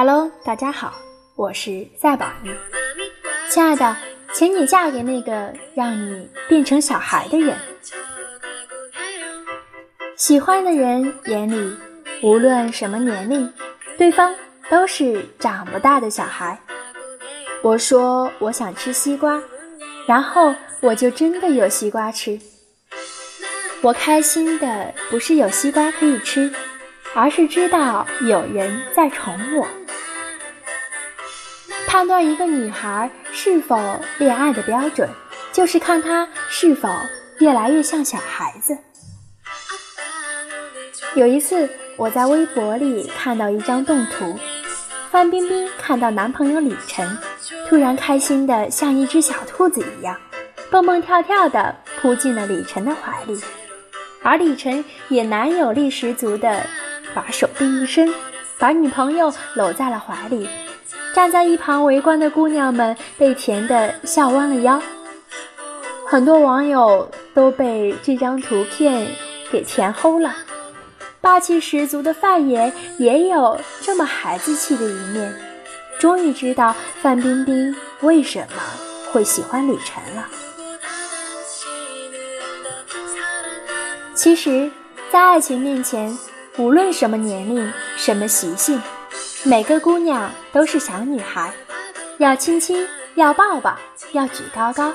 Hello，大家好，我是赛宝妮。亲爱的，请你嫁给那个让你变成小孩的人。喜欢的人眼里，无论什么年龄，对方都是长不大的小孩。我说我想吃西瓜，然后我就真的有西瓜吃。我开心的不是有西瓜可以吃，而是知道有人在宠我。判断一个女孩是否恋爱的标准，就是看她是否越来越像小孩子。有一次，我在微博里看到一张动图，范冰冰看到男朋友李晨，突然开心的像一只小兔子一样，蹦蹦跳跳的扑进了李晨的怀里，而李晨也男友力十足的把手臂一伸，把女朋友搂在了怀里。站在一旁围观的姑娘们被甜的笑弯了腰，很多网友都被这张图片给甜齁了。霸气十足的范爷也有这么孩子气的一面，终于知道范冰冰为什么会喜欢李晨了。其实，在爱情面前，无论什么年龄、什么习性。每个姑娘都是小女孩，要亲亲，要抱抱，要举高高。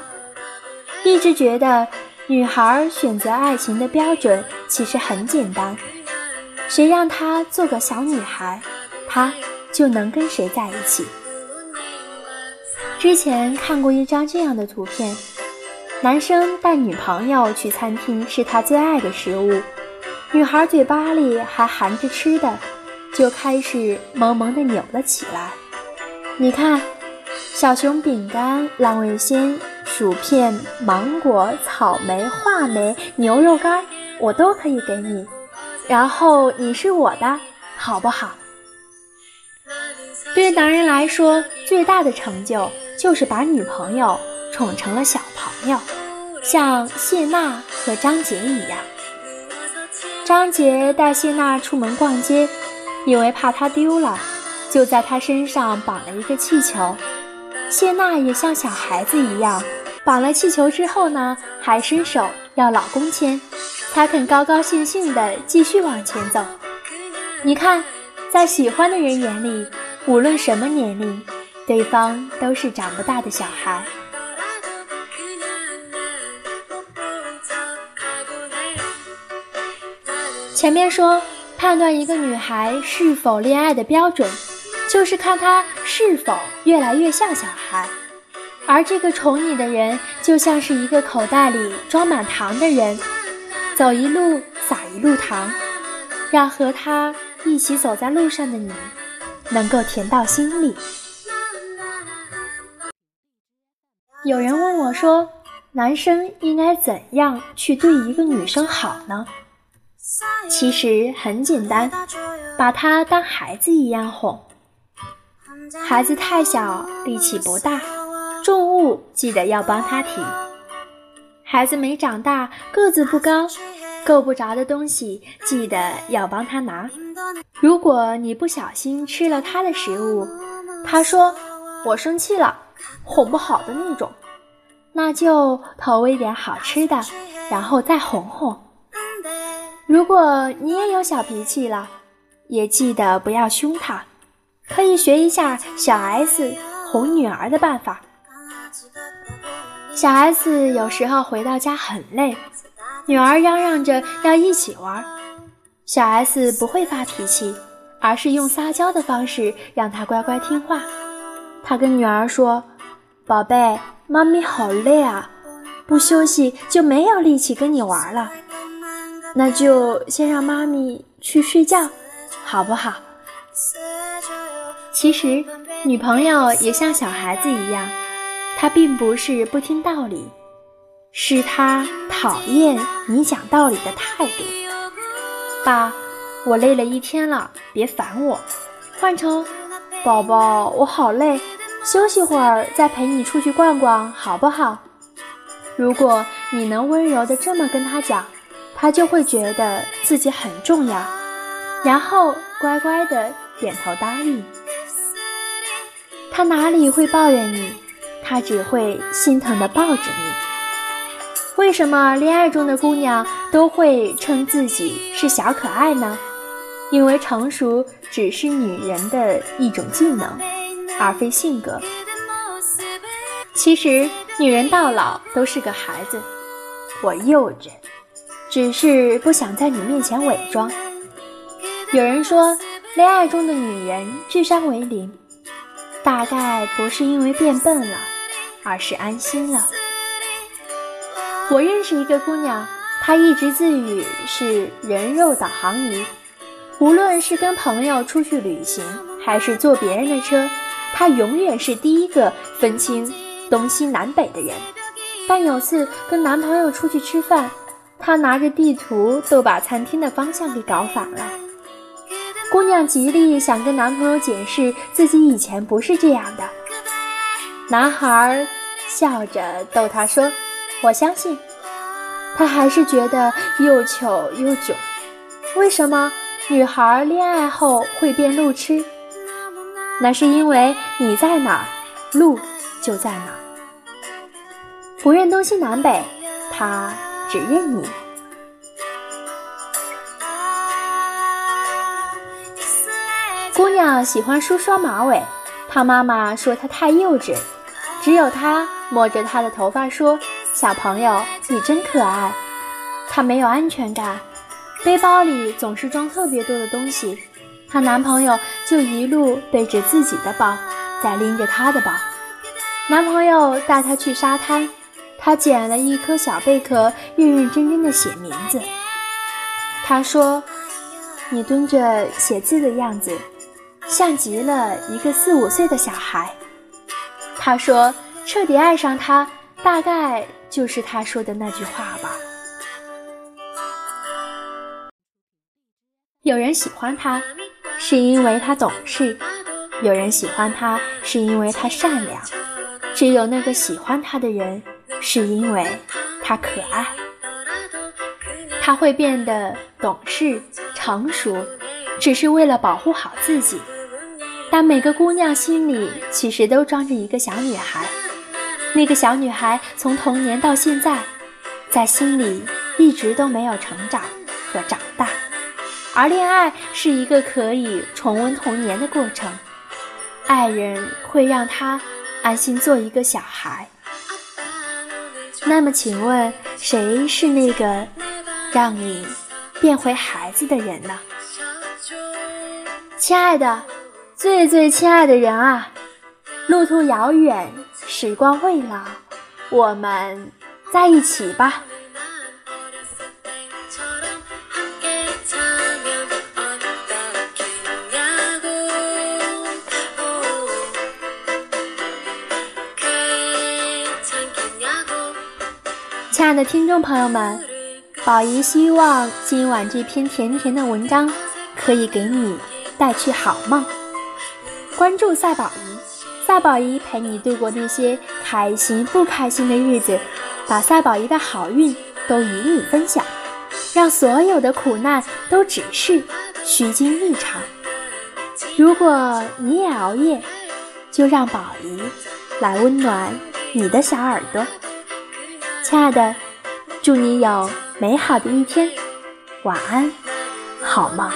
一直觉得女孩选择爱情的标准其实很简单，谁让她做个小女孩，她就能跟谁在一起。之前看过一张这样的图片，男生带女朋友去餐厅吃他最爱的食物，女孩嘴巴里还含着吃的。就开始萌萌的扭了起来。你看，小熊饼干、浪味仙、薯片、芒果、草莓、话梅、牛肉干，我都可以给你，然后你是我的，好不好？对男人来说，最大的成就就是把女朋友宠成了小朋友，像谢娜和张杰一样。张杰带谢娜出门逛街。因为怕它丢了，就在他身上绑了一个气球。谢娜也像小孩子一样，绑了气球之后呢，还伸手要老公牵，才肯高高兴兴地继续往前走。你看，在喜欢的人眼里，无论什么年龄，对方都是长不大的小孩。前面说。判断一个女孩是否恋爱的标准，就是看她是否越来越像小孩。而这个宠你的人，就像是一个口袋里装满糖的人，走一路撒一路糖，让和他一起走在路上的你，能够甜到心里。有人问我说：“男生应该怎样去对一个女生好呢？”其实很简单，把他当孩子一样哄。孩子太小，力气不大，重物记得要帮他提。孩子没长大，个子不高，够不着的东西记得要帮他拿。如果你不小心吃了他的食物，他说我生气了，哄不好的那种，那就投喂点好吃的，然后再哄哄。如果你也有小脾气了，也记得不要凶他，可以学一下小 S 哄女儿的办法。小 S 有时候回到家很累，女儿嚷嚷着要一起玩，小 S 不会发脾气，而是用撒娇的方式让她乖乖听话。她跟女儿说：“宝贝，妈咪好累啊，不休息就没有力气跟你玩了。”那就先让妈咪去睡觉，好不好？其实，女朋友也像小孩子一样，她并不是不听道理，是她讨厌你讲道理的态度。爸，我累了一天了，别烦我。换成，宝宝，我好累，休息会儿再陪你出去逛逛，好不好？如果你能温柔的这么跟他讲。他就会觉得自己很重要，然后乖乖的点头答应。他哪里会抱怨你？他只会心疼的抱着你。为什么恋爱中的姑娘都会称自己是小可爱呢？因为成熟只是女人的一种技能，而非性格。其实，女人到老都是个孩子。我幼稚，只是不想在你面前伪装。有人说，恋爱中的女人智商为零，大概不是因为变笨了，而是安心了。我认识一个姑娘，她一直自诩是人肉导航仪，无论是跟朋友出去旅行，还是坐别人的车，她永远是第一个分清东西南北的人。但有次跟男朋友出去吃饭，她拿着地图都把餐厅的方向给搞反了。姑娘极力想跟男朋友解释自己以前不是这样的，男孩笑着逗她说：“我相信。”她还是觉得又糗又囧。为什么女孩恋爱后会变路痴？那是因为你在哪儿，路就在哪儿，不认东西南北，他只认你。姑娘喜欢梳双马尾，她妈妈说她太幼稚。只有她摸着她的头发说：“小朋友，你真可爱。”她没有安全感，背包里总是装特别多的东西。她男朋友就一路背着自己的包，再拎着她的包。男朋友带她去沙滩，他捡了一颗小贝壳，认认真真的写名字。他说：“你蹲着写字的样子。”像极了一个四五岁的小孩。他说：“彻底爱上他，大概就是他说的那句话吧。”有人喜欢他，是因为他懂事；有人喜欢他，是因为他善良。只有那个喜欢他的人，是因为他可爱。他会变得懂事、成熟，只是为了保护好自己。但每个姑娘心里其实都装着一个小女孩，那个小女孩从童年到现在，在心里一直都没有成长和长大。而恋爱是一个可以重温童年的过程，爱人会让她安心做一个小孩。那么，请问谁是那个让你变回孩子的人呢？亲爱的。最最亲爱的人啊，路途遥远，时光未老，我们在一起吧。亲爱的听众朋友们，宝仪希望今晚这篇甜甜的文章可以给你带去好梦。关注赛宝仪，赛宝仪陪你度过那些开心不开心的日子，把赛宝仪的好运都与你分享，让所有的苦难都只是虚惊一场。如果你也熬夜，就让宝仪来温暖你的小耳朵。亲爱的，祝你有美好的一天，晚安，好梦。